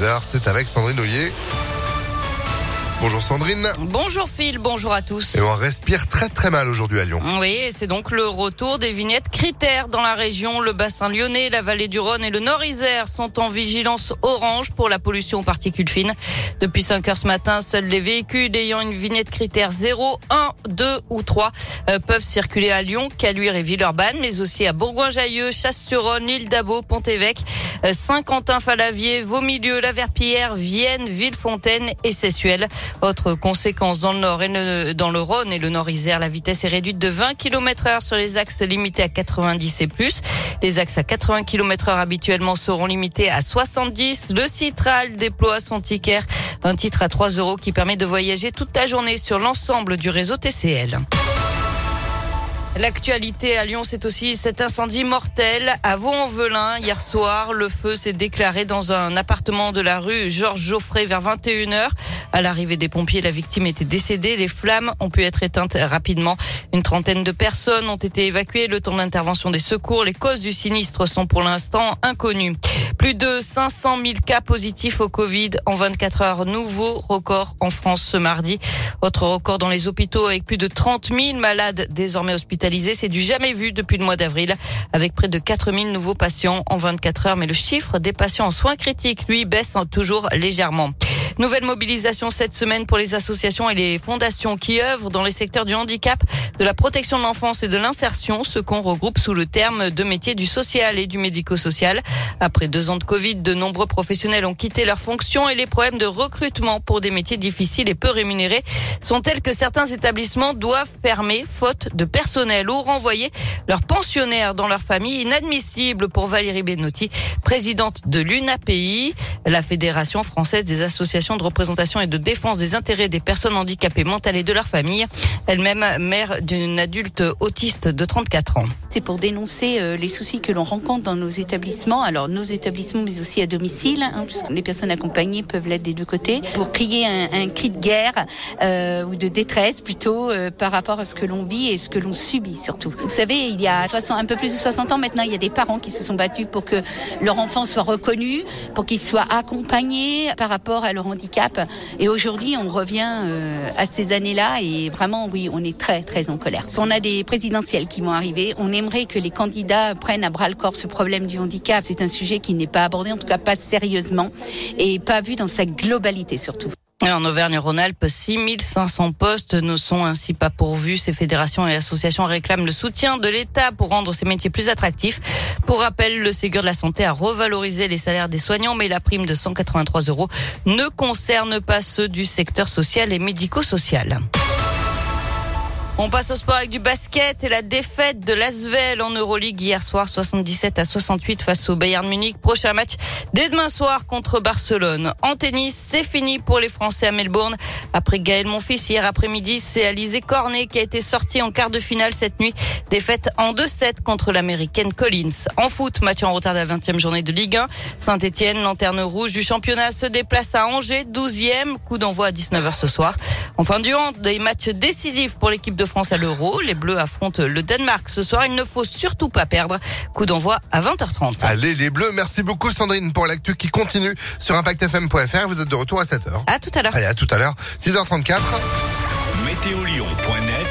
6h. C'est avec Sandrine Ollier. Bonjour Sandrine. Bonjour Phil, bonjour à tous. Et on respire très très mal aujourd'hui à Lyon. Oui, c'est donc le retour des vignettes critères dans la région. Le bassin lyonnais, la vallée du Rhône et le Nord-Isère sont en vigilance orange pour la pollution aux particules fines. Depuis 5 heures ce matin, seuls les véhicules ayant une vignette critère 0, 1, 2 ou 3 euh, peuvent circuler à Lyon, Caluire et Villeurbanne, mais aussi à Bourgoin-Jallieu, Chasse-sur-Rhône, l'île d'Abo, Pont-Évêque, Saint-Quentin-Falavier, Vauxmilieu, La Verpillière, Vienne, Villefontaine et Sessuel. Autre conséquence dans le nord et dans le Rhône et le Nord-Isère, la vitesse est réduite de 20 km heure sur les axes limités à 90 et plus. Les axes à 80 km heure habituellement seront limités à 70. Le Citral déploie son ticket, un titre à 3 euros qui permet de voyager toute la journée sur l'ensemble du réseau TCL. L'actualité à Lyon, c'est aussi cet incendie mortel à Vaux-en-Velin. Hier soir, le feu s'est déclaré dans un appartement de la rue Georges Geoffrey vers 21h. À l'arrivée des pompiers, la victime était décédée. Les flammes ont pu être éteintes rapidement. Une trentaine de personnes ont été évacuées. Le temps d'intervention des secours, les causes du sinistre sont pour l'instant inconnues. Plus de 500 000 cas positifs au Covid en 24 heures. Nouveau record en France ce mardi. Autre record dans les hôpitaux avec plus de 30 000 malades désormais hospitalisés. C'est du jamais vu depuis le mois d'avril avec près de 4 000 nouveaux patients en 24 heures. Mais le chiffre des patients en soins critiques, lui, baisse toujours légèrement. Nouvelle mobilisation cette semaine pour les associations et les fondations qui œuvrent dans les secteurs du handicap, de la protection de l'enfance et de l'insertion, ce qu'on regroupe sous le terme de métier du social et du médico-social. Après deux ans de Covid, de nombreux professionnels ont quitté leurs fonctions et les problèmes de recrutement pour des métiers difficiles et peu rémunérés sont tels que certains établissements doivent fermer faute de personnel ou renvoyer leurs pensionnaires dans leur famille. Inadmissible pour Valérie Benotti, présidente de l'UNAPI, la Fédération française des associations de représentation et de défense des intérêts des personnes handicapées mentales et de leur famille. Elle-même mère d'une adulte autiste de 34 ans. C'est pour dénoncer euh, les soucis que l'on rencontre dans nos établissements, alors nos établissements mais aussi à domicile, hein, puisque les personnes accompagnées peuvent l'être des deux côtés, pour crier un, cri de guerre euh, ou de détresse plutôt euh, par rapport à ce que l'on vit et ce que l'on subit surtout. Vous savez, il y a 60, un peu plus de 60 ans maintenant, il y a des parents qui se sont battus pour que leur enfant soit reconnu, pour qu'il soit accompagné par rapport à leur Et aujourd'hui, on revient euh, à ces années-là et vraiment, oui, on est très, très en colère. On a des présidentielles qui vont arriver. On aimerait que les candidats prennent à bras le corps ce problème du handicap. C'est un sujet qui n'est pas abordé, en tout cas pas sérieusement et pas vu dans sa globalité surtout. En Auvergne-Rhône-Alpes, 6500 postes ne sont ainsi pas pourvus. Ces fédérations et associations réclament le soutien de l'État pour rendre ces métiers plus attractifs. Pour rappel, le Ségur de la Santé a revalorisé les salaires des soignants, mais la prime de 183 euros ne concerne pas ceux du secteur social et médico-social. On passe au sport avec du basket et la défaite de l'Asvel en Euroleague hier soir 77 à 68 face au Bayern Munich. Prochain match dès demain soir contre Barcelone. En tennis, c'est fini pour les Français à Melbourne. Après Gaël Monfils hier après-midi, c'est Alizé Cornet qui a été sorti en quart de finale cette nuit. Défaite en 2-7 contre l'américaine Collins. En foot, match en retard de la 20e journée de Ligue 1. Saint-Etienne, lanterne rouge du championnat, se déplace à Angers, 12e. Coup d'envoi à 19h ce soir. Enfin, du hand, des matchs décisifs pour l'équipe de France à l'Euro. Les Bleus affrontent le Danemark ce soir. Il ne faut surtout pas perdre. Coup d'envoi à 20h30. Allez les Bleus, merci beaucoup Sandrine pour l'actu qui continue sur impactfm.fr. Vous êtes de retour à 7h. À tout à l'heure. Allez, à tout à l'heure. 6h34. Météolion.net